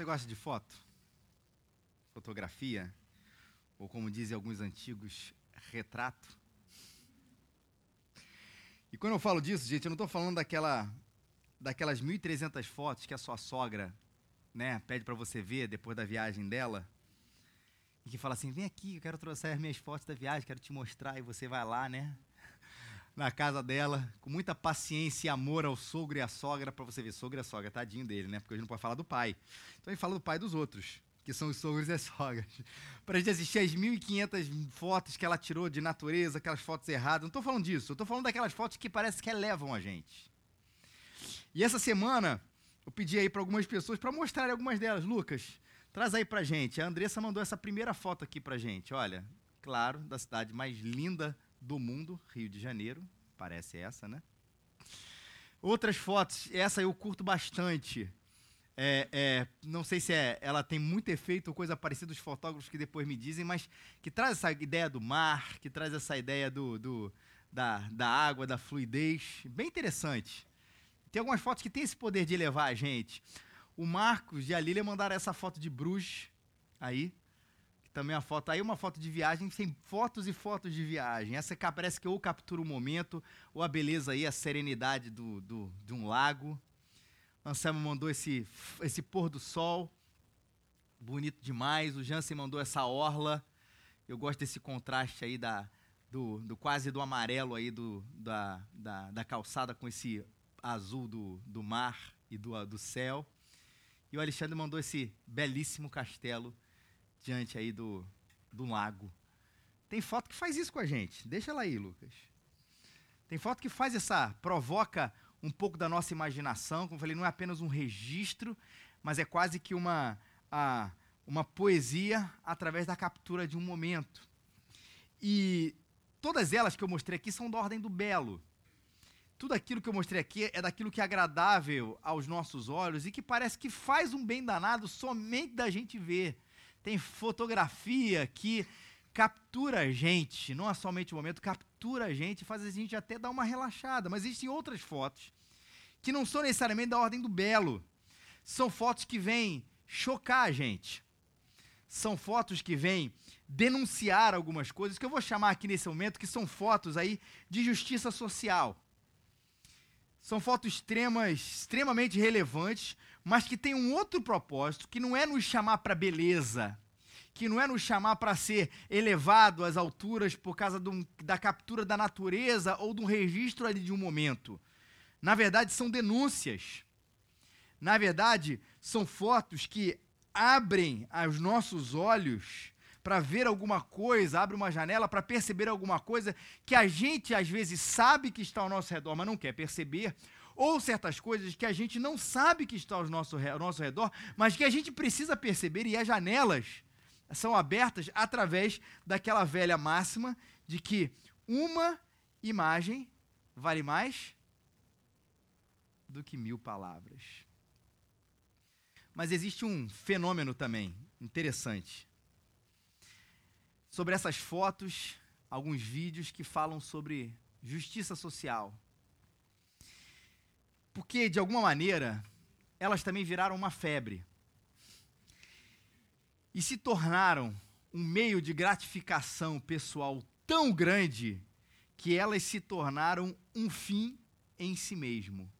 Você gosta de foto? Fotografia? Ou como dizem alguns antigos, retrato? E quando eu falo disso, gente, eu não estou falando daquela, daquelas 1.300 fotos que a sua sogra né, pede para você ver depois da viagem dela. E que fala assim: vem aqui, eu quero trouxer as minhas fotos da viagem, quero te mostrar. E você vai lá, né? Na casa dela, com muita paciência e amor ao sogro e à sogra, para você ver, sogro e a sogra, tadinho dele, né? Porque hoje não pode falar do pai. Então ele fala do pai dos outros, que são os sogros e as sogras. Para a gente assistir as 1.500 fotos que ela tirou de natureza, aquelas fotos erradas. Não estou falando disso, eu estou falando daquelas fotos que parece que elevam a gente. E essa semana, eu pedi aí para algumas pessoas para mostrar algumas delas. Lucas, traz aí para gente. A Andressa mandou essa primeira foto aqui para gente. Olha, claro, da cidade mais linda do mundo, Rio de Janeiro. Parece essa, né? Outras fotos, essa eu curto bastante. É, é, não sei se é, ela tem muito efeito ou coisa parecida, os fotógrafos que depois me dizem, mas que traz essa ideia do mar, que traz essa ideia do, do da, da água, da fluidez. Bem interessante. Tem algumas fotos que têm esse poder de elevar a gente. O Marcos e a Lília mandaram essa foto de Bruges aí também uma foto aí, uma foto de viagem, tem fotos e fotos de viagem. Essa parece que ou captura o momento, ou a beleza aí, a serenidade do, do, de um lago. Anselmo mandou esse, esse pôr do sol, bonito demais. O Jansen mandou essa orla. Eu gosto desse contraste aí da, do, do quase do amarelo aí do, da, da, da calçada com esse azul do, do mar e do, do céu. E o Alexandre mandou esse belíssimo castelo diante aí do, do lago. Tem foto que faz isso com a gente. Deixa ela aí, Lucas. Tem foto que faz essa, provoca um pouco da nossa imaginação. Como eu falei, não é apenas um registro, mas é quase que uma, a, uma poesia através da captura de um momento. E todas elas que eu mostrei aqui são da ordem do belo. Tudo aquilo que eu mostrei aqui é daquilo que é agradável aos nossos olhos e que parece que faz um bem danado somente da gente ver tem fotografia que captura a gente, não é somente o momento, captura a gente, faz a gente até dar uma relaxada. Mas existem outras fotos que não são necessariamente da ordem do belo. São fotos que vêm chocar a gente. São fotos que vêm denunciar algumas coisas que eu vou chamar aqui nesse momento que são fotos aí de justiça social. São fotos extremas, extremamente relevantes, mas que tem um outro propósito, que não é nos chamar para beleza, que não é nos chamar para ser elevado às alturas por causa da captura da natureza ou de um registro ali de um momento. Na verdade, são denúncias. Na verdade, são fotos que abrem os nossos olhos para ver alguma coisa, abre uma janela para perceber alguma coisa que a gente às vezes sabe que está ao nosso redor, mas não quer perceber, ou certas coisas que a gente não sabe que estão ao nosso, ao nosso redor, mas que a gente precisa perceber, e as janelas são abertas através daquela velha máxima de que uma imagem vale mais do que mil palavras. Mas existe um fenômeno também interessante. Sobre essas fotos, alguns vídeos que falam sobre justiça social. Porque, de alguma maneira, elas também viraram uma febre. E se tornaram um meio de gratificação pessoal tão grande que elas se tornaram um fim em si mesmo.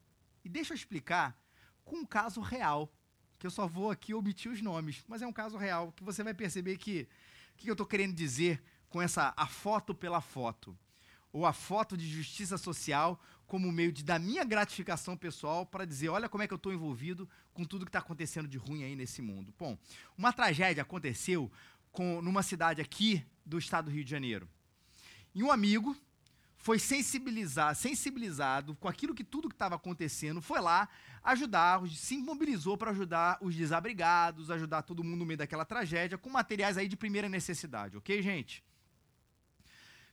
E deixa eu explicar com um caso real, que eu só vou aqui omitir os nomes, mas é um caso real, que você vai perceber que que eu estou querendo dizer com essa a foto pela foto, ou a foto de justiça social como meio de da minha gratificação pessoal para dizer, olha como é que eu estou envolvido com tudo que está acontecendo de ruim aí nesse mundo. Bom, uma tragédia aconteceu com, numa cidade aqui do estado do Rio de Janeiro. E um amigo foi sensibilizar, sensibilizado com aquilo que tudo que estava acontecendo, foi lá ajudar, se mobilizou para ajudar os desabrigados, ajudar todo mundo no meio daquela tragédia, com materiais aí de primeira necessidade, ok, gente?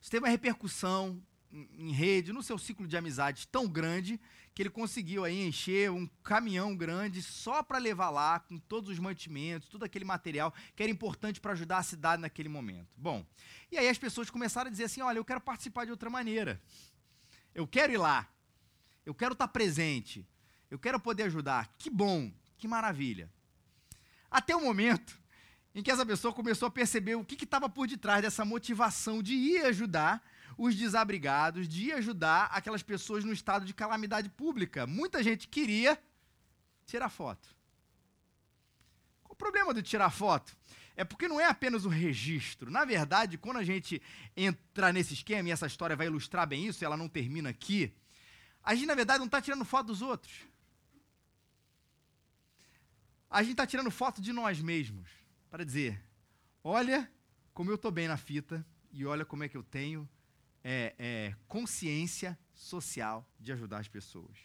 Isso teve uma repercussão em rede, no seu ciclo de amizades tão grande, que ele conseguiu aí encher um caminhão grande só para levar lá com todos os mantimentos, todo aquele material que era importante para ajudar a cidade naquele momento. Bom, e aí as pessoas começaram a dizer assim: olha, eu quero participar de outra maneira. Eu quero ir lá. Eu quero estar presente. Eu quero poder ajudar. Que bom, que maravilha. Até o momento em que essa pessoa começou a perceber o que estava por detrás dessa motivação de ir ajudar os desabrigados, de ajudar aquelas pessoas no estado de calamidade pública. Muita gente queria tirar foto. Qual o problema de tirar foto? É porque não é apenas o registro. Na verdade, quando a gente entra nesse esquema, e essa história vai ilustrar bem isso, ela não termina aqui, a gente, na verdade, não está tirando foto dos outros. A gente está tirando foto de nós mesmos. Para dizer, olha como eu estou bem na fita, e olha como é que eu tenho é, é, consciência social de ajudar as pessoas.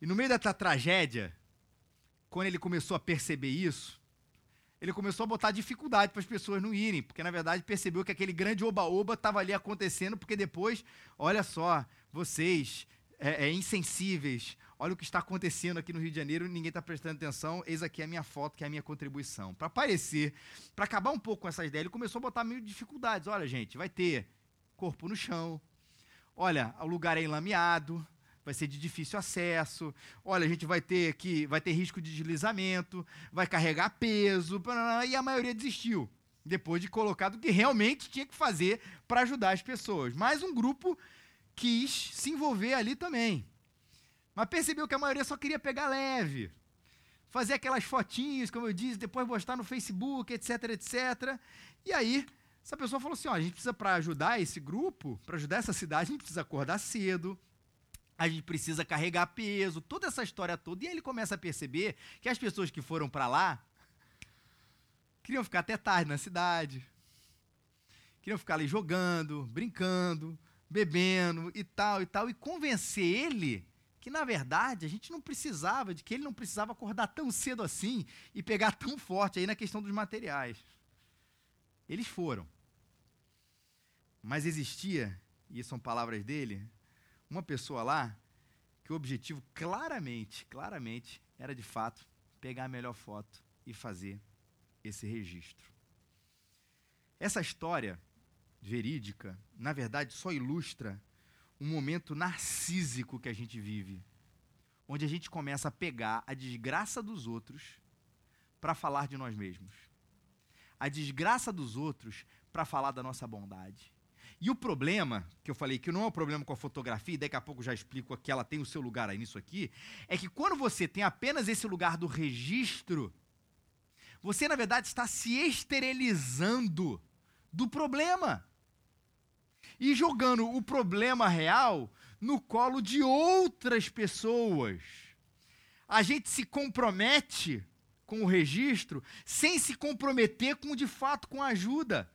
E no meio dessa tragédia, quando ele começou a perceber isso, ele começou a botar dificuldade para as pessoas não irem, porque na verdade percebeu que aquele grande oba-oba estava ali acontecendo, porque depois, olha só, vocês, é, é, insensíveis, olha o que está acontecendo aqui no Rio de Janeiro, ninguém está prestando atenção, eis aqui a minha foto, que é a minha contribuição. Para aparecer, para acabar um pouco com essas ideias, ele começou a botar mil dificuldades. Olha, gente, vai ter corpo no chão, olha, o lugar é enlameado, vai ser de difícil acesso. Olha, a gente vai ter que vai ter risco de deslizamento, vai carregar peso, e a maioria desistiu depois de colocar o que realmente tinha que fazer para ajudar as pessoas. Mas um grupo quis se envolver ali também. Mas percebeu que a maioria só queria pegar leve. Fazer aquelas fotinhas, como eu disse, depois postar no Facebook, etc, etc. E aí, essa pessoa falou assim: ó, a gente precisa, para ajudar esse grupo, para ajudar essa cidade, a gente precisa acordar cedo, a gente precisa carregar peso, toda essa história toda. E aí ele começa a perceber que as pessoas que foram para lá queriam ficar até tarde na cidade, queriam ficar ali jogando, brincando, bebendo e tal e tal, e convencer ele que na verdade a gente não precisava, de que ele não precisava acordar tão cedo assim e pegar tão forte aí na questão dos materiais. Eles foram. Mas existia, e são palavras dele, uma pessoa lá que o objetivo claramente, claramente era de fato pegar a melhor foto e fazer esse registro. Essa história verídica, na verdade, só ilustra um momento narcísico que a gente vive, onde a gente começa a pegar a desgraça dos outros para falar de nós mesmos, a desgraça dos outros para falar da nossa bondade. E o problema, que eu falei que não é o um problema com a fotografia, e daqui a pouco já explico que ela tem o seu lugar aí nisso aqui, é que quando você tem apenas esse lugar do registro, você na verdade está se esterilizando do problema e jogando o problema real no colo de outras pessoas. A gente se compromete com o registro sem se comprometer com de fato com a ajuda.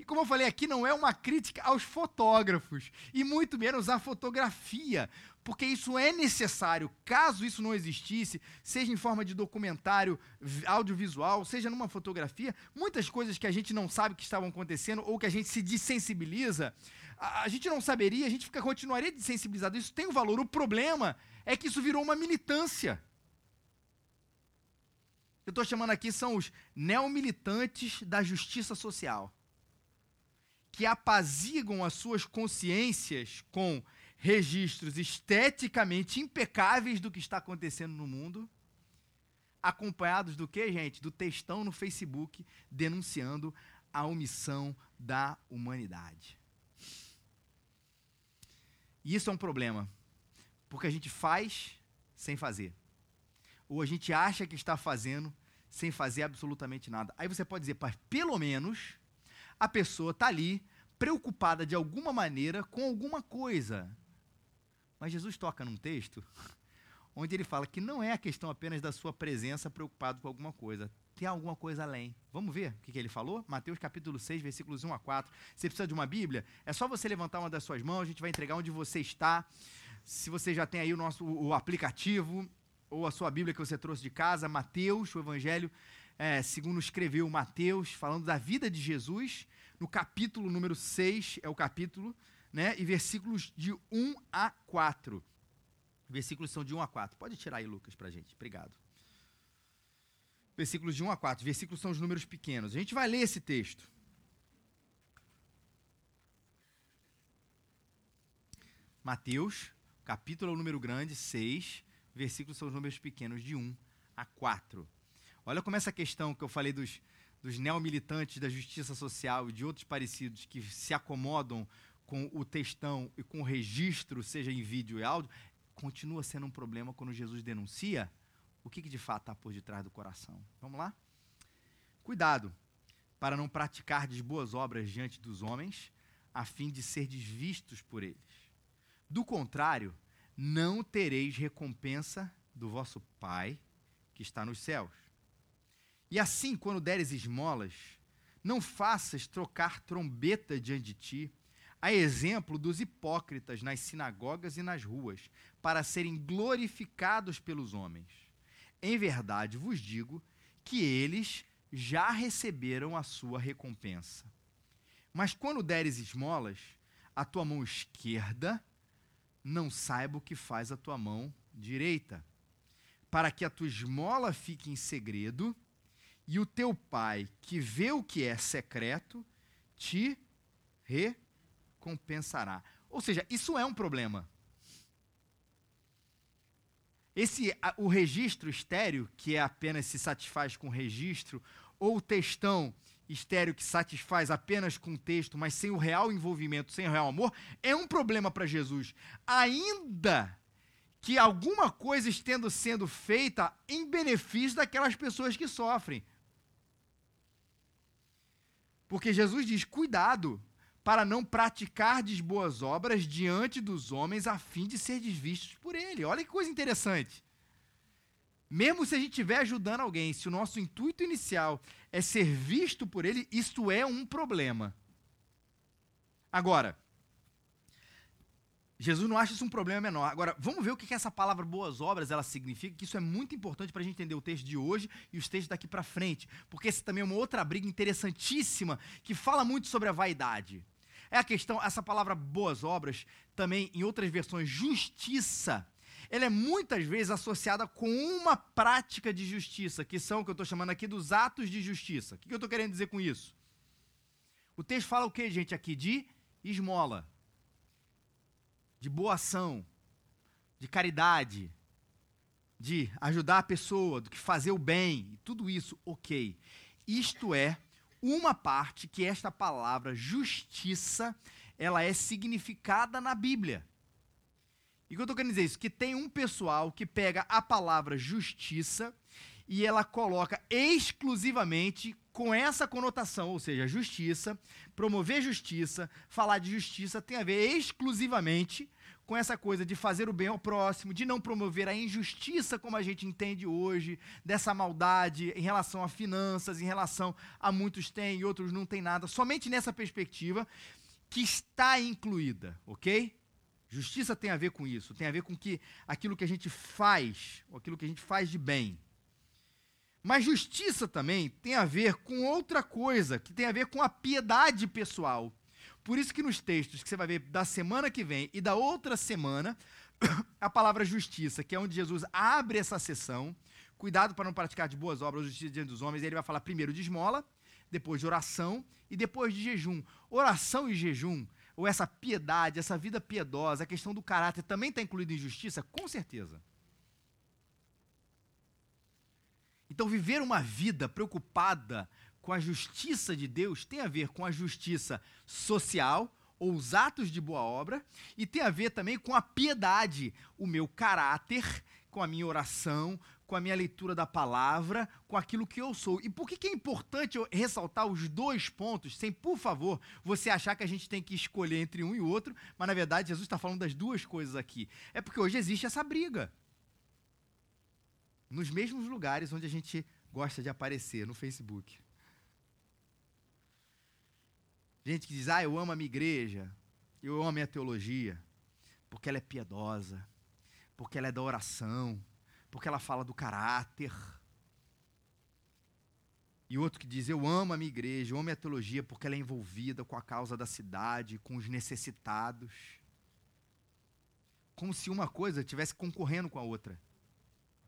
E como eu falei aqui, não é uma crítica aos fotógrafos, e muito menos à fotografia, porque isso é necessário. Caso isso não existisse, seja em forma de documentário audiovisual, seja numa fotografia, muitas coisas que a gente não sabe que estavam acontecendo ou que a gente se desensibiliza, a, gente não saberia, a gente fica, continuaria desensibilizado. Isso tem um valor. O problema é que isso virou uma militância. Eu estou chamando aqui são os neomilitantes da justiça social que apaziguam as suas consciências com registros esteticamente impecáveis do que está acontecendo no mundo, acompanhados do que, gente? Do textão no Facebook denunciando a omissão da humanidade. E isso é um problema, porque a gente faz sem fazer. Ou a gente acha que está fazendo sem fazer absolutamente nada. Aí você pode dizer, pelo menos a pessoa está ali preocupada de alguma maneira com alguma coisa. Mas Jesus toca num texto onde ele fala que não é a questão apenas da sua presença preocupado com alguma coisa. Tem alguma coisa além. Vamos ver o que, que ele falou? Mateus capítulo 6, versículos 1 a 4. Você precisa de uma Bíblia? É só você levantar uma das suas mãos, a gente vai entregar onde você está. Se você já tem aí o nosso o aplicativo ou a sua Bíblia que você trouxe de casa, Mateus, o Evangelho é, segundo escreveu Mateus, falando da vida de Jesus, no capítulo número 6, é o capítulo, né? E versículos de 1 a 4. Versículos são de 1 a 4. Pode tirar aí, Lucas, para a gente. Obrigado. Versículos de 1 a 4. Versículos são os números pequenos. A gente vai ler esse texto. Mateus, capítulo número grande, 6. Versículos são os números pequenos, de 1 a 4. Olha como essa questão que eu falei dos, dos neomilitantes da justiça social e de outros parecidos que se acomodam com o textão e com o registro, seja em vídeo e áudio, continua sendo um problema quando Jesus denuncia o que, que de fato está por detrás do coração. Vamos lá? Cuidado para não praticar boas obras diante dos homens, a fim de ser vistos por eles. Do contrário, não tereis recompensa do vosso Pai que está nos céus. E assim, quando deres esmolas, não faças trocar trombeta diante de ti, a exemplo dos hipócritas nas sinagogas e nas ruas, para serem glorificados pelos homens. Em verdade vos digo que eles já receberam a sua recompensa. Mas quando deres esmolas, a tua mão esquerda não saiba o que faz a tua mão direita, para que a tua esmola fique em segredo, e o teu pai, que vê o que é secreto, te recompensará. Ou seja, isso é um problema. Esse, o registro estéreo, que é apenas se satisfaz com registro, ou o textão estéreo que satisfaz apenas com texto, mas sem o real envolvimento, sem o real amor, é um problema para Jesus. Ainda que alguma coisa estendo sendo feita em benefício daquelas pessoas que sofrem. Porque Jesus diz: cuidado para não praticar boas obras diante dos homens a fim de ser vistos por ele. Olha que coisa interessante. Mesmo se a gente estiver ajudando alguém, se o nosso intuito inicial é ser visto por ele, isto é um problema. Agora, Jesus não acha isso um problema menor. Agora, vamos ver o que essa palavra boas obras ela significa, que isso é muito importante para a gente entender o texto de hoje e os textos daqui para frente, porque essa também é uma outra briga interessantíssima que fala muito sobre a vaidade. É a questão, essa palavra boas obras, também em outras versões, justiça ela é muitas vezes associada com uma prática de justiça, que são o que eu estou chamando aqui dos atos de justiça. O que eu estou querendo dizer com isso? O texto fala o que, gente, aqui? De esmola, de boa ação, de caridade, de ajudar a pessoa, do que fazer o bem, tudo isso, ok. Isto é uma parte que esta palavra justiça, ela é significada na Bíblia. E o que eu estou querendo dizer é isso? Que tem um pessoal que pega a palavra justiça e ela coloca exclusivamente com essa conotação, ou seja, justiça, promover justiça, falar de justiça tem a ver exclusivamente com essa coisa de fazer o bem ao próximo, de não promover a injustiça como a gente entende hoje, dessa maldade em relação a finanças, em relação a muitos têm e outros não têm nada, somente nessa perspectiva que está incluída, ok? Justiça tem a ver com isso, tem a ver com que aquilo que a gente faz, aquilo que a gente faz de bem. Mas justiça também tem a ver com outra coisa, que tem a ver com a piedade pessoal. Por isso que nos textos que você vai ver da semana que vem e da outra semana, a palavra justiça, que é onde Jesus abre essa sessão, cuidado para não praticar de boas obras justiça diante dos homens, ele vai falar primeiro de esmola, depois de oração e depois de jejum. Oração e jejum ou essa piedade, essa vida piedosa, a questão do caráter também está incluída em justiça? Com certeza. Então, viver uma vida preocupada com a justiça de Deus tem a ver com a justiça social, ou os atos de boa obra, e tem a ver também com a piedade, o meu caráter, com a minha oração, com a minha leitura da palavra, com aquilo que eu sou. E por que, é importante eu ressaltar os dois pontos, sem, por favor, você achar que a gente tem que escolher entre um e outro, mas na verdade Jesus está falando das duas coisas aqui. É porque hoje existe essa briga. Nos mesmos lugares onde a gente gosta de aparecer, no Facebook. Gente que diz, ah, eu amo a minha igreja, eu amo a minha teologia, porque ela é piedosa, porque ela é da oração, porque ela fala do caráter. E outro que diz: Eu amo a minha igreja, eu amo a teologia porque ela é envolvida com a causa da cidade, com os necessitados. Como se uma coisa estivesse concorrendo com a outra.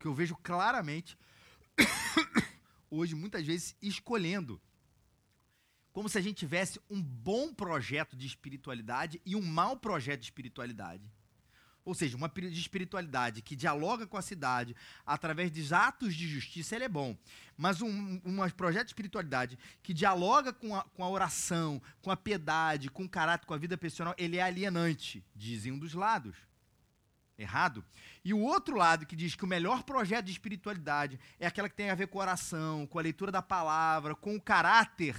Que eu vejo claramente, hoje, muitas vezes, escolhendo. Como se a gente tivesse um bom projeto de espiritualidade e um mau projeto de espiritualidade. ou seja, uma de espiritualidade que dialoga com a cidade através de atos de justiça, ele é bom. Mas um, um projeto de espiritualidade que dialoga com a, com a oração, com a piedade, com o caráter, com a vida pessoal, ele é alienante, dizem um dos lados. Errado. E o outro lado que diz que o melhor projeto de espiritualidade é aquela que tem a ver com oração, com a leitura da palavra, com o caráter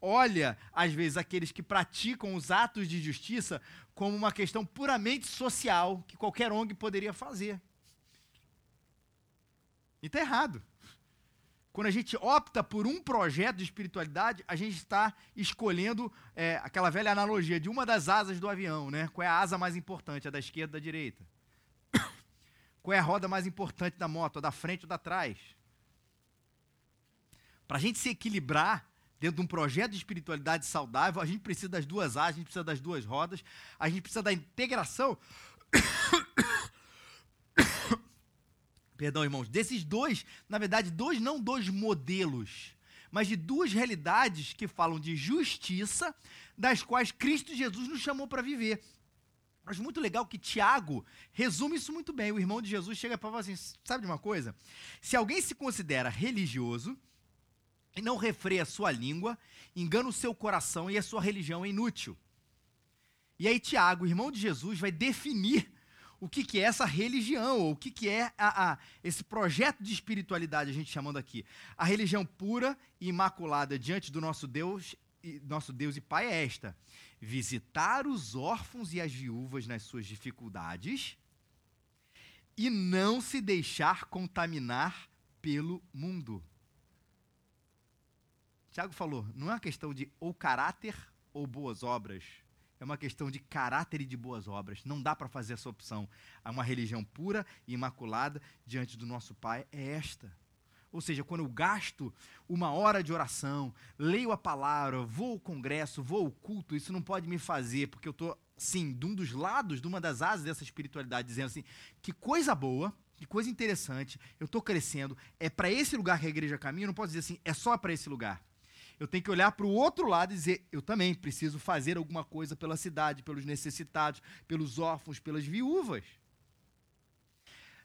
olha, às vezes, aqueles que praticam os atos de justiça como uma questão puramente social que qualquer ONG poderia fazer. E está errado. Quando a gente opta por um projeto de espiritualidade, a gente está escolhendo é, aquela velha analogia de uma das asas do avião, né? Qual é a asa mais importante, a da esquerda ou da direita? Qual é a roda mais importante da moto, a da frente ou da trás? Para a gente se equilibrar, dentro de um projeto de espiritualidade saudável, a gente precisa das duas asas, a gente precisa das duas rodas, a gente precisa da integração. Perdão, irmãos, desses dois, na verdade, dois não dois modelos, mas de duas realidades que falam de justiça, das quais Cristo Jesus nos chamou para viver. Acho muito legal que Tiago resume isso muito bem. O irmão de Jesus chega para falar assim: sabe de uma coisa? Se alguém se considera religioso, e não refreia a sua língua, engana o seu coração e a sua religião é inútil. E aí, Tiago, irmão de Jesus, vai definir o que, que é essa religião, ou o que, que é a, a, esse projeto de espiritualidade, a gente chamando aqui. A religião pura e imaculada diante do nosso Deus, nosso Deus e Pai é esta: visitar os órfãos e as viúvas nas suas dificuldades e não se deixar contaminar pelo mundo. Tiago falou, não é uma questão de ou caráter ou boas obras. É uma questão de caráter e de boas obras. Não dá para fazer essa opção. Uma religião pura e imaculada diante do nosso Pai é esta. Ou seja, quando eu gasto uma hora de oração, leio a palavra, vou ao congresso, vou ao culto, isso não pode me fazer, porque eu estou, sim, de um dos lados, de uma das asas dessa espiritualidade, dizendo assim: que coisa boa, que coisa interessante, eu estou crescendo, é para esse lugar que a igreja caminha, eu não posso dizer assim, é só para esse lugar eu tenho que olhar para o outro lado e dizer: eu também preciso fazer alguma coisa pela cidade, pelos necessitados, pelos órfãos, pelas viúvas.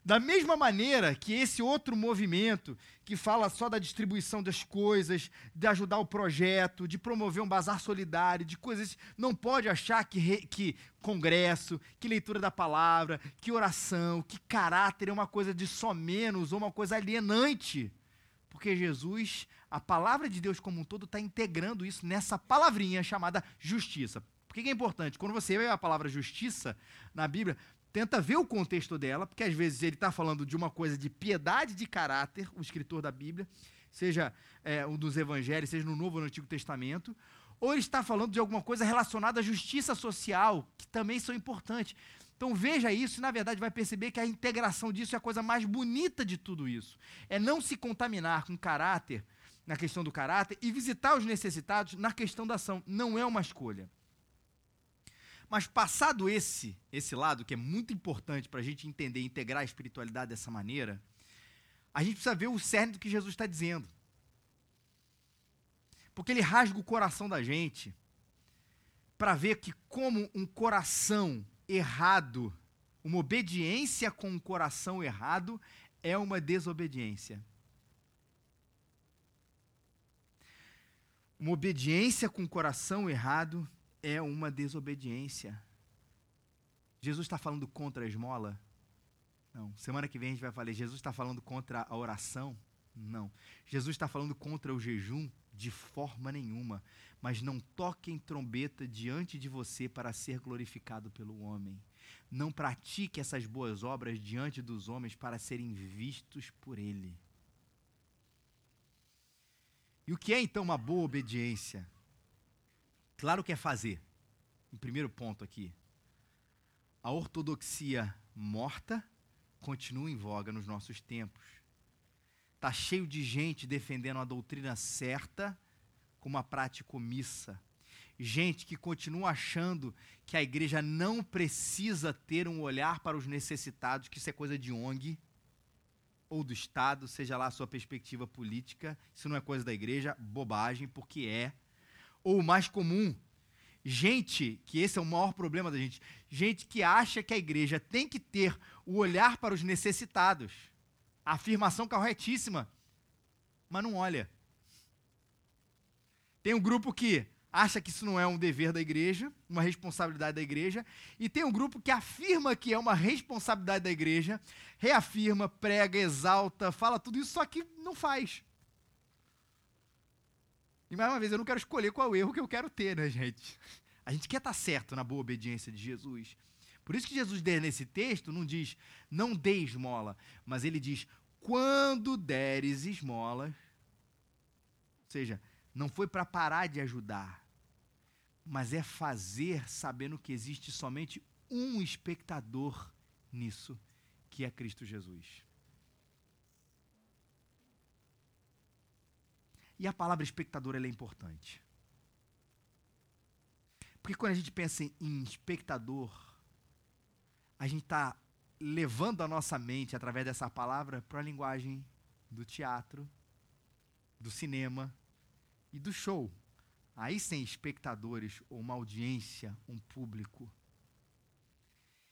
Da mesma maneira que esse outro movimento, que fala só da distribuição das coisas, de ajudar o projeto, de promover um bazar solidário, de coisas, não pode achar que, re, que congresso, que leitura da palavra, que oração, que caráter é uma coisa de só menos ou uma coisa alienante. Porque Jesus a palavra de Deus como um todo está integrando isso nessa palavrinha chamada justiça. Por que é importante? Quando você vê a palavra justiça na Bíblia, tenta ver o contexto dela, porque às vezes ele está falando de uma coisa de piedade de caráter, o escritor da Bíblia, seja é, um dos evangelhos, seja no Novo ou no Antigo Testamento, ou ele está falando de alguma coisa relacionada à justiça social, que também são importantes. Então veja isso e, na verdade, vai perceber que a integração disso é a coisa mais bonita de tudo isso. É não se contaminar com caráter na questão do caráter e visitar os necessitados na questão da ação. Não é uma escolha. Mas passado esse, esse lado, que é muito importante para a gente entender e integrar a espiritualidade dessa maneira, a gente precisa ver o cerne do que Jesus está dizendo. Porque ele rasga o coração da gente para ver que, como um coração errado, uma obediência com um coração errado é uma desobediência. Uma obediência com o coração errado é uma desobediência. Jesus está falando contra a esmola? Não. Semana que vem a gente vai falar, Jesus está falando contra a oração? Não. Jesus está falando contra o jejum? De forma nenhuma. Mas não toquem trombeta diante de você para ser glorificado pelo homem. Não pratique essas boas obras diante dos homens para serem vistos por ele. E o que é então uma boa obediência? Claro que é fazer. O primeiro ponto aqui. A ortodoxia morta continua em voga nos nossos tempos. Está cheio de gente defendendo a doutrina certa com uma prática omissa. Gente que continua achando que a igreja não precisa ter um olhar para os necessitados, que isso é coisa de ONG ou do Estado, seja lá a sua perspectiva política, isso não é coisa da igreja, bobagem, porque é. Ou o mais comum, gente, que esse é o maior problema da gente, gente que acha que a igreja tem que ter o olhar para os necessitados. A afirmação corretíssima, mas não olha. Tem um grupo que acha que isso não é um dever da igreja, uma responsabilidade da igreja, e tem um grupo que afirma que é uma responsabilidade da igreja, reafirma, prega, exalta, fala tudo isso, só que não faz. E mais uma vez, eu não quero escolher qual erro que eu quero ter, né, gente? A gente quer estar certo na boa obediência de Jesus. Por isso que Jesus, nesse texto, não diz, não dê esmola, mas ele diz, quando deres esmolas, ou seja, não foi para parar de ajudar, mas é fazer sabendo que existe somente um espectador nisso, que é Cristo Jesus. E a palavra espectador é importante. Porque quando a gente pensa em espectador, a gente está levando a nossa mente, através dessa palavra, para a linguagem do teatro, do cinema e do show. Aí sem espectadores ou uma audiência, um público.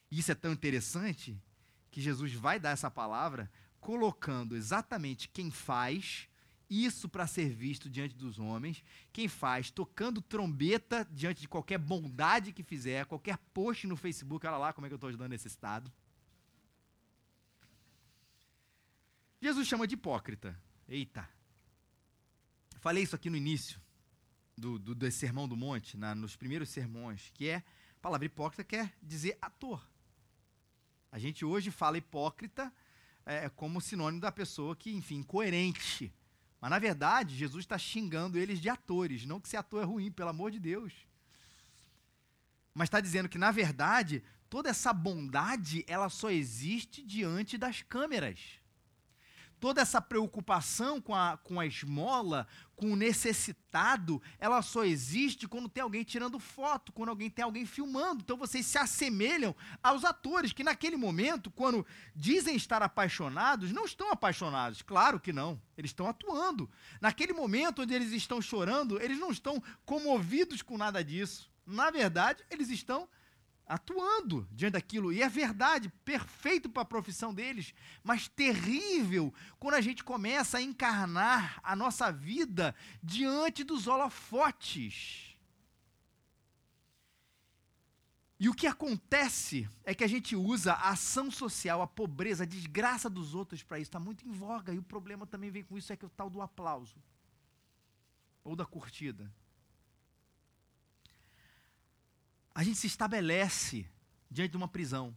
Isso é tão interessante que Jesus vai dar essa palavra colocando exatamente quem faz isso para ser visto diante dos homens, quem faz tocando trombeta diante de qualquer bondade que fizer, qualquer post no Facebook, olha lá como é que eu estou ajudando esse estado. Jesus chama de hipócrita. Eita. Falei isso aqui no início do, do, do Sermão do Monte, na, nos primeiros sermões, que é, a palavra hipócrita quer dizer ator. A gente hoje fala hipócrita é, como sinônimo da pessoa que, enfim, incoerente. Mas, na verdade, Jesus está xingando eles de atores. Não que ser ator é ruim, pelo amor de Deus. Mas está dizendo que, na verdade, toda essa bondade, ela só existe diante das câmeras toda essa preocupação com a, com a esmola, com o necessitado, ela só existe quando tem alguém tirando foto, quando alguém tem alguém filmando. Então vocês se assemelham aos atores que naquele momento, quando dizem estar apaixonados, não estão apaixonados. Claro que não. Eles estão atuando. Naquele momento onde eles estão chorando, eles não estão comovidos com nada disso. Na verdade, eles estão atuando diante daquilo. E é verdade, perfeito para a profissão deles, mas terrível quando a gente começa a encarnar a nossa vida diante dos holofotes. E o que acontece é que a gente usa a ação social, a pobreza, a desgraça dos outros para isso. Está muito em voga. E o problema também vem com isso, é que o tal do aplauso. Ou da curtida. A gente se estabelece diante de uma prisão,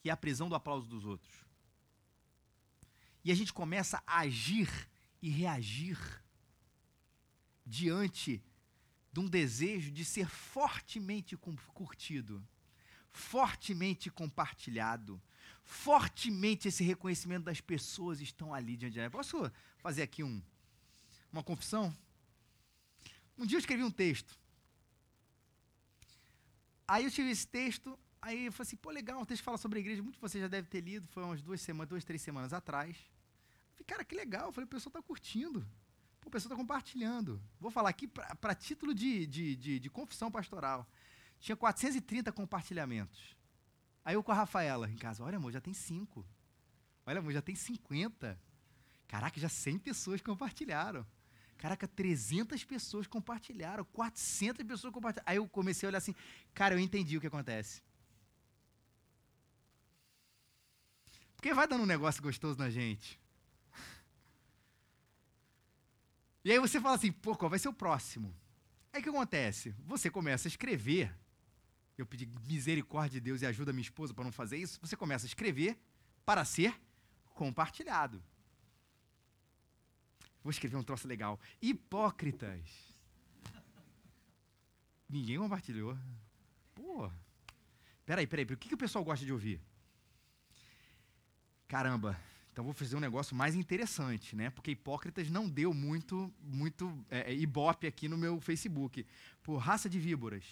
que é a prisão do aplauso dos outros. E a gente começa a agir e reagir diante de um desejo de ser fortemente curtido, fortemente compartilhado, fortemente esse reconhecimento das pessoas estão ali diante de nós. Posso fazer aqui um, uma confissão? Um dia eu escrevi um texto Aí eu tive esse texto, aí eu falei assim, pô, legal, um texto que fala sobre a igreja, muito você já deve ter lido, foi umas duas semanas, duas, três semanas atrás. Falei, cara, que legal, eu falei, o pessoal está curtindo, Pô, o pessoal está compartilhando. Vou falar aqui para título de, de, de, de confissão pastoral. Tinha 430 compartilhamentos. Aí eu com a Rafaela em casa, olha amor, já tem cinco. Olha amor, já tem 50. Caraca, já 100 pessoas compartilharam. Caraca, 300 pessoas compartilharam, 400 pessoas compartilharam. Aí eu comecei a olhar assim, cara, eu entendi o que acontece. Porque vai dando um negócio gostoso na gente. E aí você fala assim, pô, qual vai ser o próximo? Aí o que acontece? Você começa a escrever. Eu pedi misericórdia de Deus e ajuda minha esposa para não fazer isso. Você começa a escrever para ser compartilhado. Vou escrever um troço legal. Hipócritas. Ninguém compartilhou. Pô. Peraí, peraí, o que, que o pessoal gosta de ouvir? Caramba, então vou fazer um negócio mais interessante, né? Porque hipócritas não deu muito, muito é, é ibope aqui no meu Facebook. Por raça de víboras.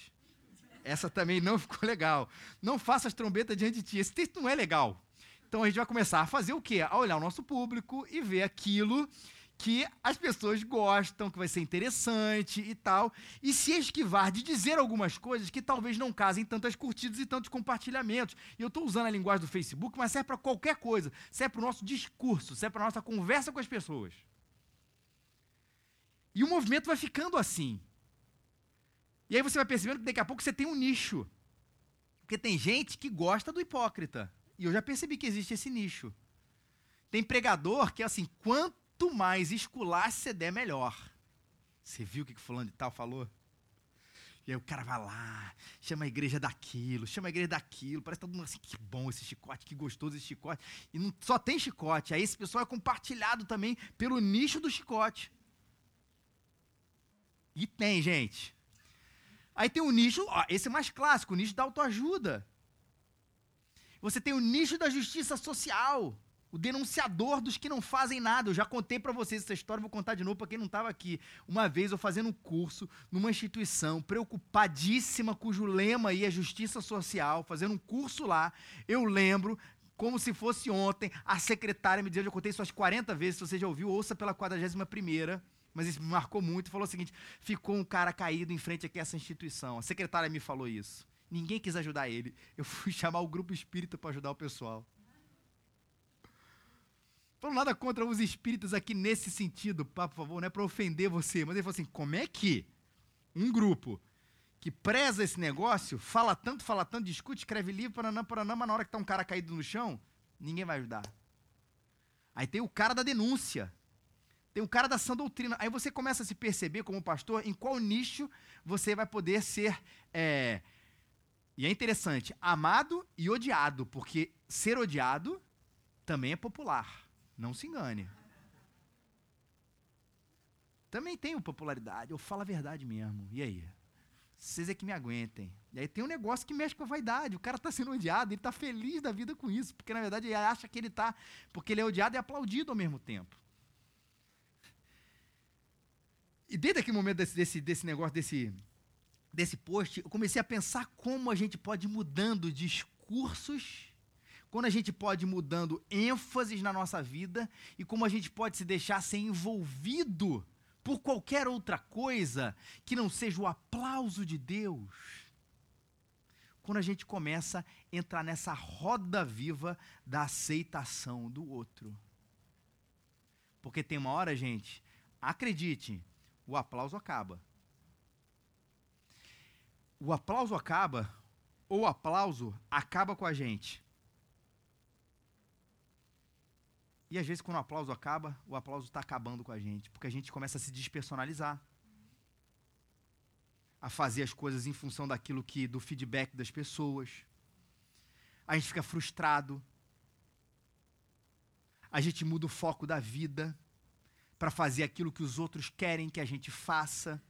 Essa também não ficou legal. Não faça as trombetas diante de ti. Esse texto não é legal. Então a gente vai começar a fazer o quê? A olhar o nosso público e ver aquilo que as pessoas gostam, que vai ser interessante e tal, e se esquivar de dizer algumas coisas que talvez não casem tantas curtidas e tantos compartilhamentos. E eu estou usando a linguagem do Facebook, mas serve para qualquer coisa, serve para o nosso discurso, serve para a nossa conversa com as pessoas. E o movimento vai ficando assim. E aí você vai percebendo que daqui a pouco você tem um nicho. Porque tem gente que gosta do hipócrita. E eu já percebi que existe esse nicho. Tem pregador que é assim, quanto mais esculacho você der, melhor. Você viu o que o fulano de tal falou? E aí o cara vai lá, chama a igreja daquilo, chama a igreja daquilo, parece todo mundo assim, que bom esse chicote, que gostoso esse chicote. E não só tem chicote, aí esse pessoal é compartilhado também pelo nicho do chicote. E tem, gente. Aí tem o nicho, ó, esse é mais clássico, o nicho da autoajuda. Você tem o nicho da justiça social, o denunciador dos que não fazem nada. Eu já contei para vocês essa história, vou contar de novo para quem não estava aqui. Uma vez eu fazendo um curso numa instituição preocupadíssima cujo lema aí é justiça social, fazendo um curso lá, eu lembro como se fosse ontem, a secretária me dizendo, eu contei isso umas 40 vezes, se você já ouviu, ouça pela 41 primeira mas isso me marcou muito, falou o seguinte: ficou um cara caído em frente aqui a essa instituição. A secretária me falou isso. Ninguém quis ajudar ele. Eu fui chamar o grupo espírita para ajudar o pessoal. Falou nada contra os espíritas aqui nesse sentido, por favor, não é para ofender você. Mas ele falou assim: como é que um grupo que preza esse negócio, fala tanto, fala tanto, discute, escreve livro, paranã, paranã, mas na hora que está um cara caído no chão, ninguém vai ajudar. Aí tem o cara da denúncia. Tem um cara da sã doutrina. Aí você começa a se perceber, como pastor, em qual nicho você vai poder ser. É... E é interessante, amado e odiado, porque ser odiado também é popular. Não se engane. Também tenho popularidade, eu falo a verdade mesmo. E aí? Vocês é que me aguentem. E aí tem um negócio que mexe com a vaidade. O cara está sendo odiado, ele está feliz da vida com isso, porque na verdade ele acha que ele está, porque ele é odiado e aplaudido ao mesmo tempo. E desde aquele momento desse, desse, desse negócio, desse, desse post, eu comecei a pensar como a gente pode ir mudando discursos, quando a gente pode ir mudando ênfases na nossa vida e como a gente pode se deixar ser envolvido por qualquer outra coisa que não seja o aplauso de Deus. Quando a gente começa a entrar nessa roda viva da aceitação do outro. Porque tem uma hora, gente, acredite, o aplauso acaba. O aplauso acaba, ou o aplauso acaba com a gente. E às vezes, quando o aplauso acaba, o aplauso está acabando com a gente, porque a gente começa a se despersonalizar, a fazer as coisas em função daquilo que, do feedback das pessoas. A gente fica frustrado. A gente muda o foco da vida para fazer aquilo que os outros querem que a gente faça.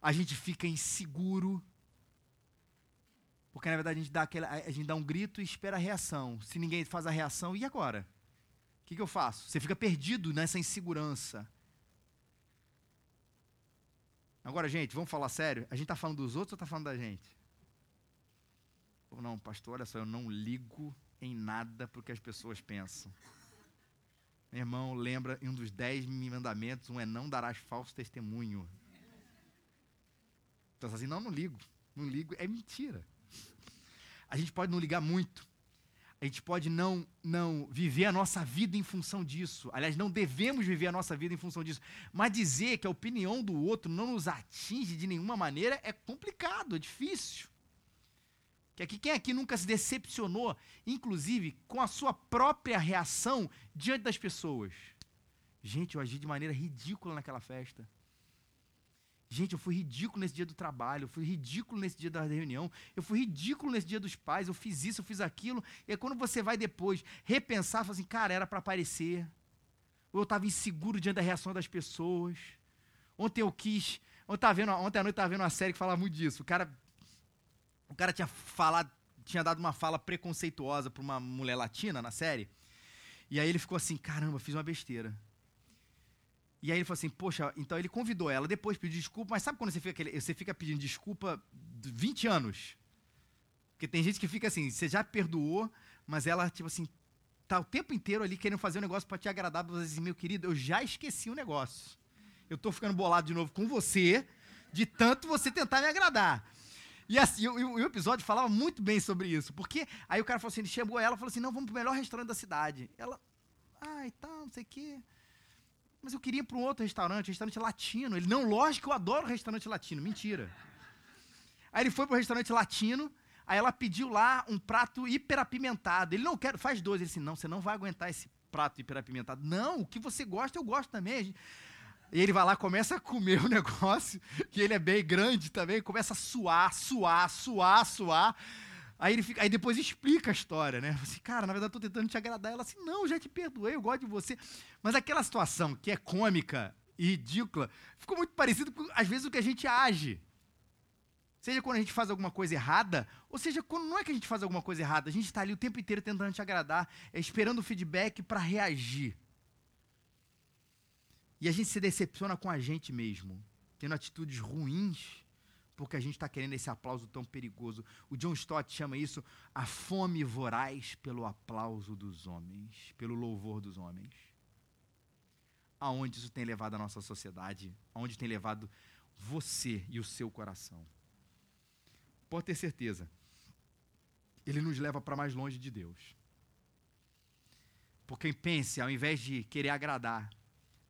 A gente fica inseguro. Porque na verdade a gente dá, aquela, a gente dá um grito e espera a reação. Se ninguém faz a reação, e agora? O que, que eu faço? Você fica perdido nessa insegurança. Agora, gente, vamos falar sério? A gente está falando dos outros ou está falando da gente? Ou não, pastor, olha só, eu não ligo em nada porque as pessoas pensam. Meu irmão, lembra, em um dos dez mandamentos, um é não darás falso testemunho. Então, assim, não, não ligo. Não ligo, é mentira. A gente pode não ligar muito. A gente pode não, não viver a nossa vida em função disso. Aliás, não devemos viver a nossa vida em função disso. Mas dizer que a opinião do outro não nos atinge de nenhuma maneira é complicado, é difícil. Que aqui, quem aqui nunca se decepcionou, inclusive, com a sua própria reação diante das pessoas? Gente, eu agi de maneira ridícula naquela festa. Gente, eu fui ridículo nesse dia do trabalho, eu fui ridículo nesse dia da reunião, eu fui ridículo nesse dia dos pais, eu fiz isso, eu fiz aquilo. E quando você vai depois repensar, fala assim, cara, era para aparecer. Ou eu estava inseguro diante da reação das pessoas. Ontem eu quis. Ontem, vendo, ontem à noite eu estava vendo uma série que falava muito disso. O cara o cara tinha falado, tinha dado uma fala preconceituosa para uma mulher latina na série. E aí ele ficou assim: caramba, fiz uma besteira. E aí ele falou assim: poxa, então ele convidou ela, depois pediu desculpa, mas sabe quando você fica, você fica pedindo desculpa 20 anos? Porque tem gente que fica assim: você já perdoou, mas ela, tipo assim, tá o tempo inteiro ali querendo fazer um negócio para te agradar, você diz, meu querido, eu já esqueci o negócio. Eu tô ficando bolado de novo com você, de tanto você tentar me agradar. E assim, o, o, episódio falava muito bem sobre isso, porque aí o cara falou assim, ele chamou ela e falou assim, não, vamos pro melhor restaurante da cidade. Ela, ah, e tal, não sei o quê. Mas eu queria ir para um outro restaurante, restaurante latino. Ele, não, lógico eu adoro restaurante latino. Mentira. Aí ele foi para o restaurante latino, aí ela pediu lá um prato hiperapimentado. Ele, não, quero, faz dois. Ele disse, não, você não vai aguentar esse prato hiperapimentado. Não, o que você gosta, eu gosto também. E ele vai lá, começa a comer o negócio, que ele é bem grande também, começa a suar, suar, suar, suar. Aí, ele fica, aí depois explica a história, né? Assim, cara, na verdade, estou tentando te agradar. Ela assim, não, já te perdoei, eu gosto de você. Mas aquela situação que é cômica e ridícula, ficou muito parecido com, às vezes, o que a gente age. Seja quando a gente faz alguma coisa errada, ou seja, quando não é que a gente faz alguma coisa errada, a gente está ali o tempo inteiro tentando te agradar, é esperando o feedback para reagir. E a gente se decepciona com a gente mesmo, tendo atitudes ruins, porque a gente está querendo esse aplauso tão perigoso. O John Stott chama isso a fome voraz pelo aplauso dos homens, pelo louvor dos homens. Aonde isso tem levado a nossa sociedade, aonde tem levado você e o seu coração. Pode ter certeza, ele nos leva para mais longe de Deus. Porque pense, ao invés de querer agradar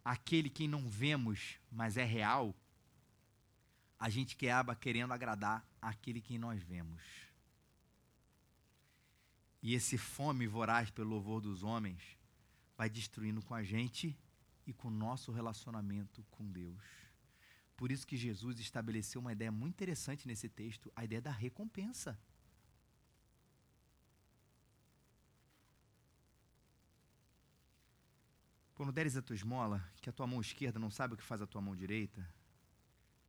aquele que não vemos, mas é real, a gente acaba querendo agradar aquele que nós vemos. E esse fome voraz pelo louvor dos homens vai destruindo com a gente e com o nosso relacionamento com Deus. Por isso que Jesus estabeleceu uma ideia muito interessante nesse texto, a ideia da recompensa. Quando deres a tua esmola, que a tua mão esquerda não sabe o que faz a tua mão direita,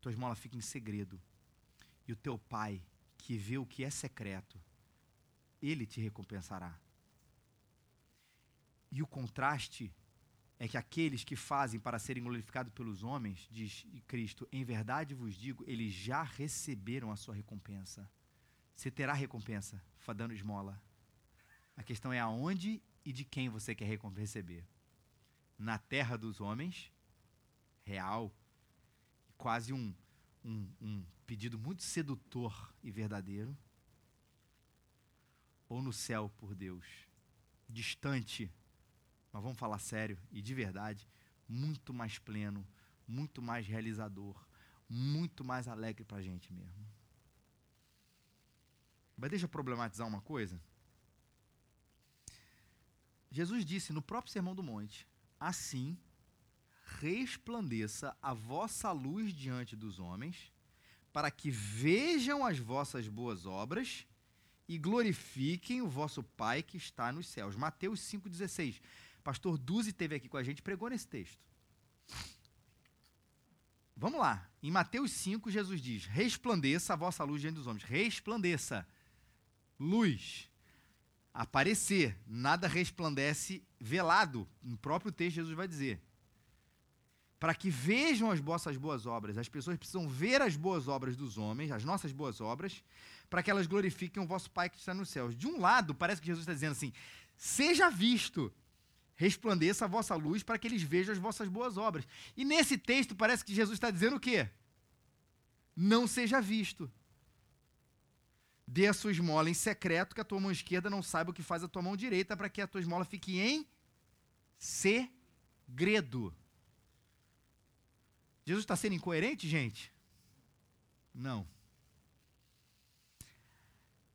tua esmola fica em segredo. E o teu pai, que vê o que é secreto, ele te recompensará. E o contraste é que aqueles que fazem para serem glorificados pelos homens, diz Cristo, em verdade vos digo, eles já receberam a sua recompensa. Você terá recompensa dando esmola. A questão é aonde e de quem você quer receber. Na terra dos homens, real, quase um, um, um pedido muito sedutor e verdadeiro, ou no céu por Deus, distante mas vamos falar sério e de verdade, muito mais pleno, muito mais realizador, muito mais alegre para a gente mesmo. Mas deixa eu problematizar uma coisa. Jesus disse no próprio Sermão do Monte: Assim resplandeça a vossa luz diante dos homens, para que vejam as vossas boas obras e glorifiquem o vosso Pai que está nos céus. Mateus 5,16. Pastor Duzi teve aqui com a gente, pregou nesse texto. Vamos lá. Em Mateus 5, Jesus diz: Resplandeça a vossa luz diante dos homens. Resplandeça. Luz. Aparecer. Nada resplandece velado. No próprio texto, Jesus vai dizer. Para que vejam as vossas boas obras. As pessoas precisam ver as boas obras dos homens, as nossas boas obras, para que elas glorifiquem o vosso Pai que está nos céus. De um lado, parece que Jesus está dizendo assim: seja visto resplandeça a vossa luz para que eles vejam as vossas boas obras. E nesse texto parece que Jesus está dizendo o quê? Não seja visto. Dê a sua esmola em secreto, que a tua mão esquerda não saiba o que faz a tua mão direita, para que a tua esmola fique em segredo. Jesus está sendo incoerente, gente? Não.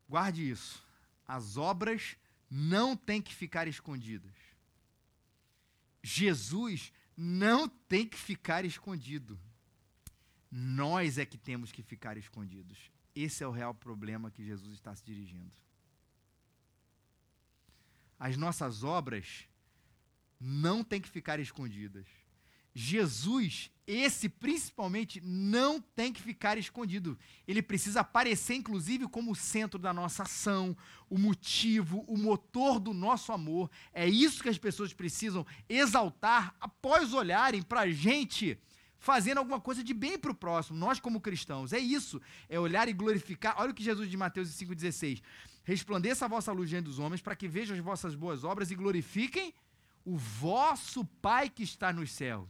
Guarde isso. As obras não têm que ficar escondidas. Jesus não tem que ficar escondido. Nós é que temos que ficar escondidos. Esse é o real problema que Jesus está se dirigindo. As nossas obras não têm que ficar escondidas. Jesus, esse principalmente, não tem que ficar escondido. Ele precisa aparecer, inclusive, como o centro da nossa ação, o motivo, o motor do nosso amor. É isso que as pessoas precisam exaltar após olharem para a gente fazendo alguma coisa de bem para o próximo, nós como cristãos. É isso, é olhar e glorificar. Olha o que Jesus de Mateus 5,16. resplandeça a vossa luz diante dos homens, para que vejam as vossas boas obras e glorifiquem o vosso Pai que está nos céus.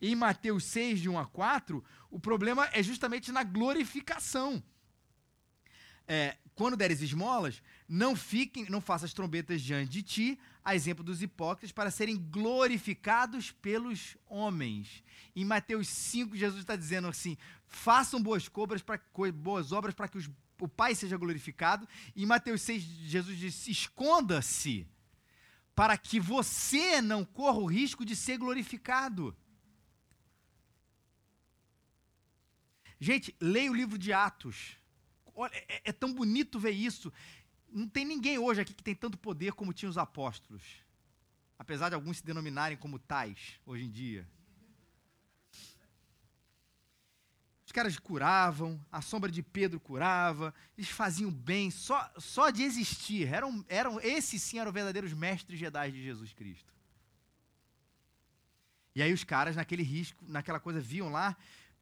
Em Mateus 6, de 1 a 4, o problema é justamente na glorificação. É, quando deres esmolas, não fiquem, não faças trombetas diante de ti, a exemplo dos hipócritas, para serem glorificados pelos homens. Em Mateus 5, Jesus está dizendo assim: façam boas, cobras pra, boas obras para que os, o Pai seja glorificado. E em Mateus 6, Jesus diz: esconda-se, para que você não corra o risco de ser glorificado. Gente, leia o livro de Atos. Olha, é, é tão bonito ver isso. Não tem ninguém hoje aqui que tem tanto poder como tinham os apóstolos. Apesar de alguns se denominarem como tais hoje em dia. Os caras curavam, a sombra de Pedro curava, eles faziam bem, só, só de existir. Eram, eram, esses sim eram verdadeiros mestres Jedi de Jesus Cristo. E aí os caras, naquele risco, naquela coisa, viam lá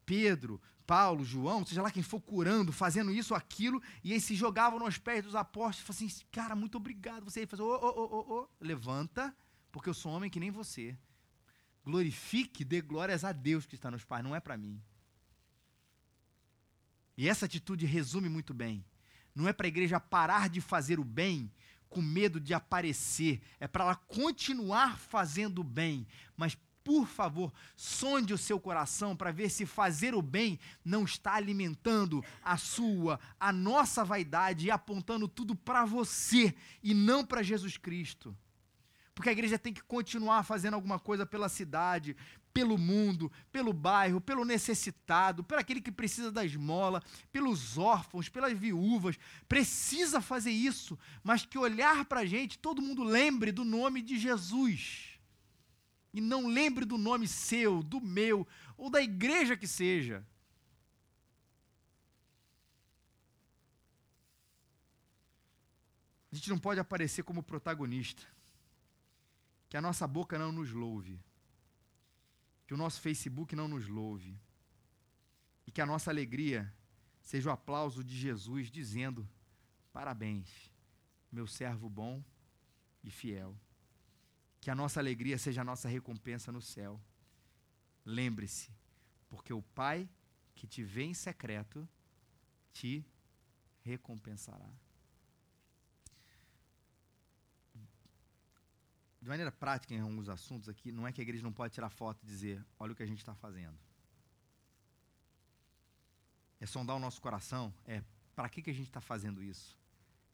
Pedro, Paulo, João, seja lá quem for curando, fazendo isso aquilo, e eles se jogavam nos pés dos apóstolos e falavam assim: cara, muito obrigado. Você faz, ô, ô, ô, ô, levanta, porque eu sou homem que nem você. Glorifique, dê glórias a Deus que está nos pais, não é para mim. E essa atitude resume muito bem. Não é para a igreja parar de fazer o bem com medo de aparecer, é para ela continuar fazendo o bem, mas por favor, sonde o seu coração para ver se fazer o bem não está alimentando a sua, a nossa vaidade e apontando tudo para você e não para Jesus Cristo. Porque a igreja tem que continuar fazendo alguma coisa pela cidade, pelo mundo, pelo bairro, pelo necessitado, por aquele que precisa da esmola, pelos órfãos, pelas viúvas. Precisa fazer isso, mas que olhar para a gente, todo mundo lembre do nome de Jesus e não lembre do nome seu, do meu, ou da igreja que seja. A gente não pode aparecer como protagonista. Que a nossa boca não nos louve. Que o nosso Facebook não nos louve. E que a nossa alegria seja o aplauso de Jesus dizendo: Parabéns, meu servo bom e fiel. Que a nossa alegria seja a nossa recompensa no céu. Lembre-se, porque o Pai que te vê em secreto te recompensará. De maneira prática, em alguns assuntos aqui, não é que a igreja não pode tirar foto e dizer: olha o que a gente está fazendo. É sondar o nosso coração, é para que, que a gente está fazendo isso?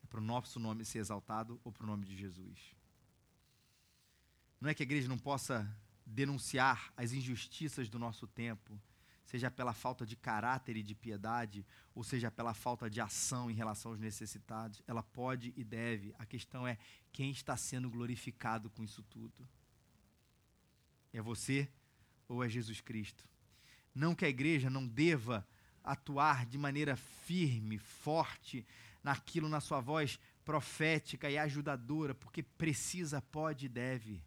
É para o nosso nome ser exaltado ou para o nome de Jesus? Não é que a igreja não possa denunciar as injustiças do nosso tempo, seja pela falta de caráter e de piedade, ou seja pela falta de ação em relação aos necessitados. Ela pode e deve. A questão é quem está sendo glorificado com isso tudo. É você ou é Jesus Cristo? Não que a igreja não deva atuar de maneira firme, forte, naquilo na sua voz profética e ajudadora, porque precisa, pode e deve.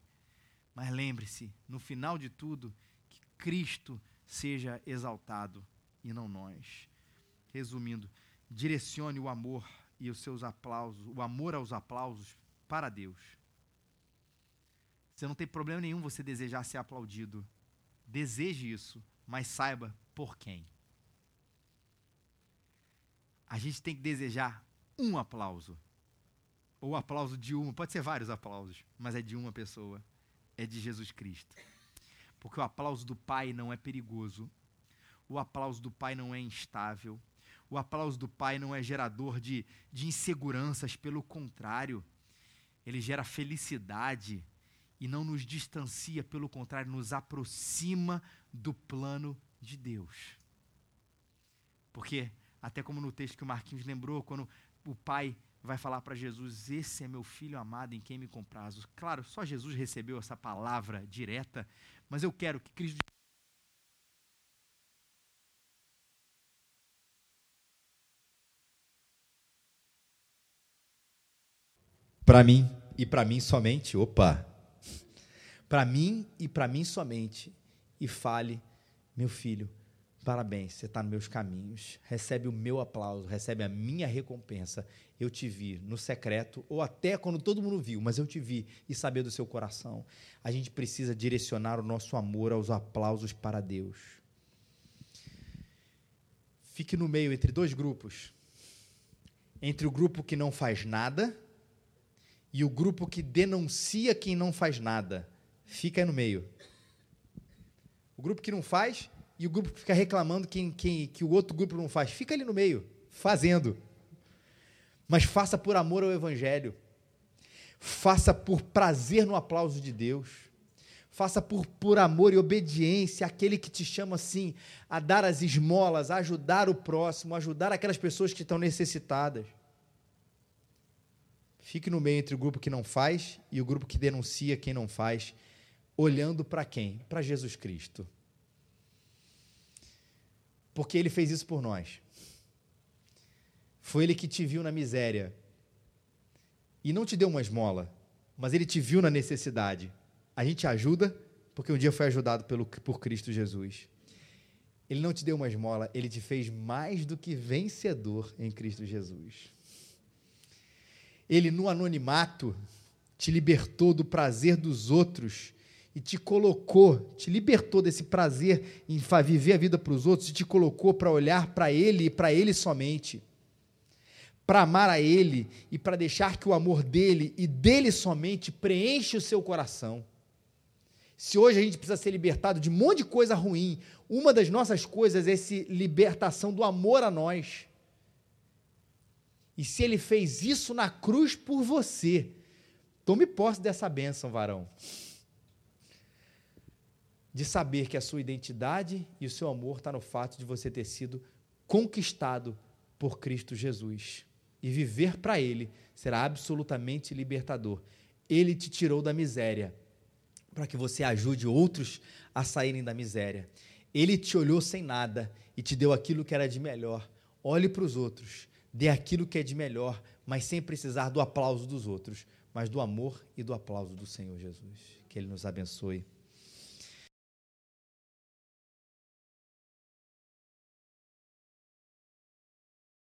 Mas lembre-se, no final de tudo, que Cristo seja exaltado e não nós. Resumindo, direcione o amor e os seus aplausos, o amor aos aplausos para Deus. Você não tem problema nenhum você desejar ser aplaudido. Deseje isso, mas saiba por quem. A gente tem que desejar um aplauso. Ou aplauso de uma, pode ser vários aplausos, mas é de uma pessoa é de Jesus Cristo. Porque o aplauso do Pai não é perigoso, o aplauso do Pai não é instável, o aplauso do Pai não é gerador de, de inseguranças, pelo contrário, ele gera felicidade e não nos distancia, pelo contrário, nos aproxima do plano de Deus. Porque, até como no texto que o Marquinhos lembrou, quando o pai vai falar para Jesus: Esse é meu filho amado em quem me comprazo. Claro, só Jesus recebeu essa palavra direta, mas eu quero que Cristo. Para mim e para mim somente, opa. Para mim e para mim somente, e fale, meu filho, Parabéns, você está nos meus caminhos. Recebe o meu aplauso, recebe a minha recompensa. Eu te vi no secreto, ou até quando todo mundo viu, mas eu te vi e sabia do seu coração. A gente precisa direcionar o nosso amor aos aplausos para Deus. Fique no meio entre dois grupos. Entre o grupo que não faz nada e o grupo que denuncia quem não faz nada. Fica no meio. O grupo que não faz e o grupo fica reclamando quem, quem, que o outro grupo não faz. Fica ali no meio, fazendo. Mas faça por amor ao Evangelho. Faça por prazer no aplauso de Deus. Faça por, por amor e obediência àquele que te chama assim a dar as esmolas, a ajudar o próximo, a ajudar aquelas pessoas que estão necessitadas. Fique no meio entre o grupo que não faz e o grupo que denuncia quem não faz, olhando para quem? Para Jesus Cristo porque ele fez isso por nós. Foi ele que te viu na miséria e não te deu uma esmola, mas ele te viu na necessidade. A gente ajuda porque um dia foi ajudado pelo, por Cristo Jesus. Ele não te deu uma esmola, ele te fez mais do que vencedor em Cristo Jesus. Ele, no anonimato, te libertou do prazer dos outros e te colocou, te libertou desse prazer em viver a vida para os outros e te colocou para olhar para Ele e para Ele somente, para amar a Ele e para deixar que o amor dele e dele somente preenche o seu coração. Se hoje a gente precisa ser libertado de um monte de coisa ruim, uma das nossas coisas é essa libertação do amor a nós. E se ele fez isso na cruz por você, tome posse dessa bênção, varão de saber que a sua identidade e o seu amor está no fato de você ter sido conquistado por Cristo Jesus. E viver para Ele será absolutamente libertador. Ele te tirou da miséria para que você ajude outros a saírem da miséria. Ele te olhou sem nada e te deu aquilo que era de melhor. Olhe para os outros, dê aquilo que é de melhor, mas sem precisar do aplauso dos outros, mas do amor e do aplauso do Senhor Jesus. Que Ele nos abençoe.